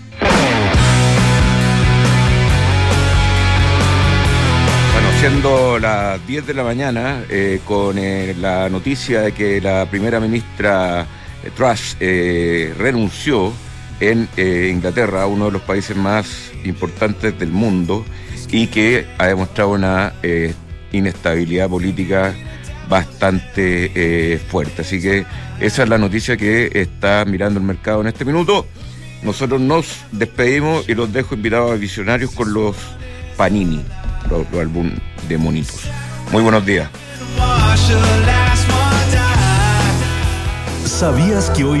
siendo las 10 de la mañana eh, con eh, la noticia de que la primera ministra eh, Truss renunció en Inglaterra, uno de los países más importantes del mundo, y que ha demostrado una inestabilidad política bastante fuerte. Así que esa es la noticia que está mirando el mercado en este minuto. Nosotros nos despedimos y los dejo invitados a visionarios con los Panini, los álbum de monitos. Muy buenos días. ¿Sabías que hoy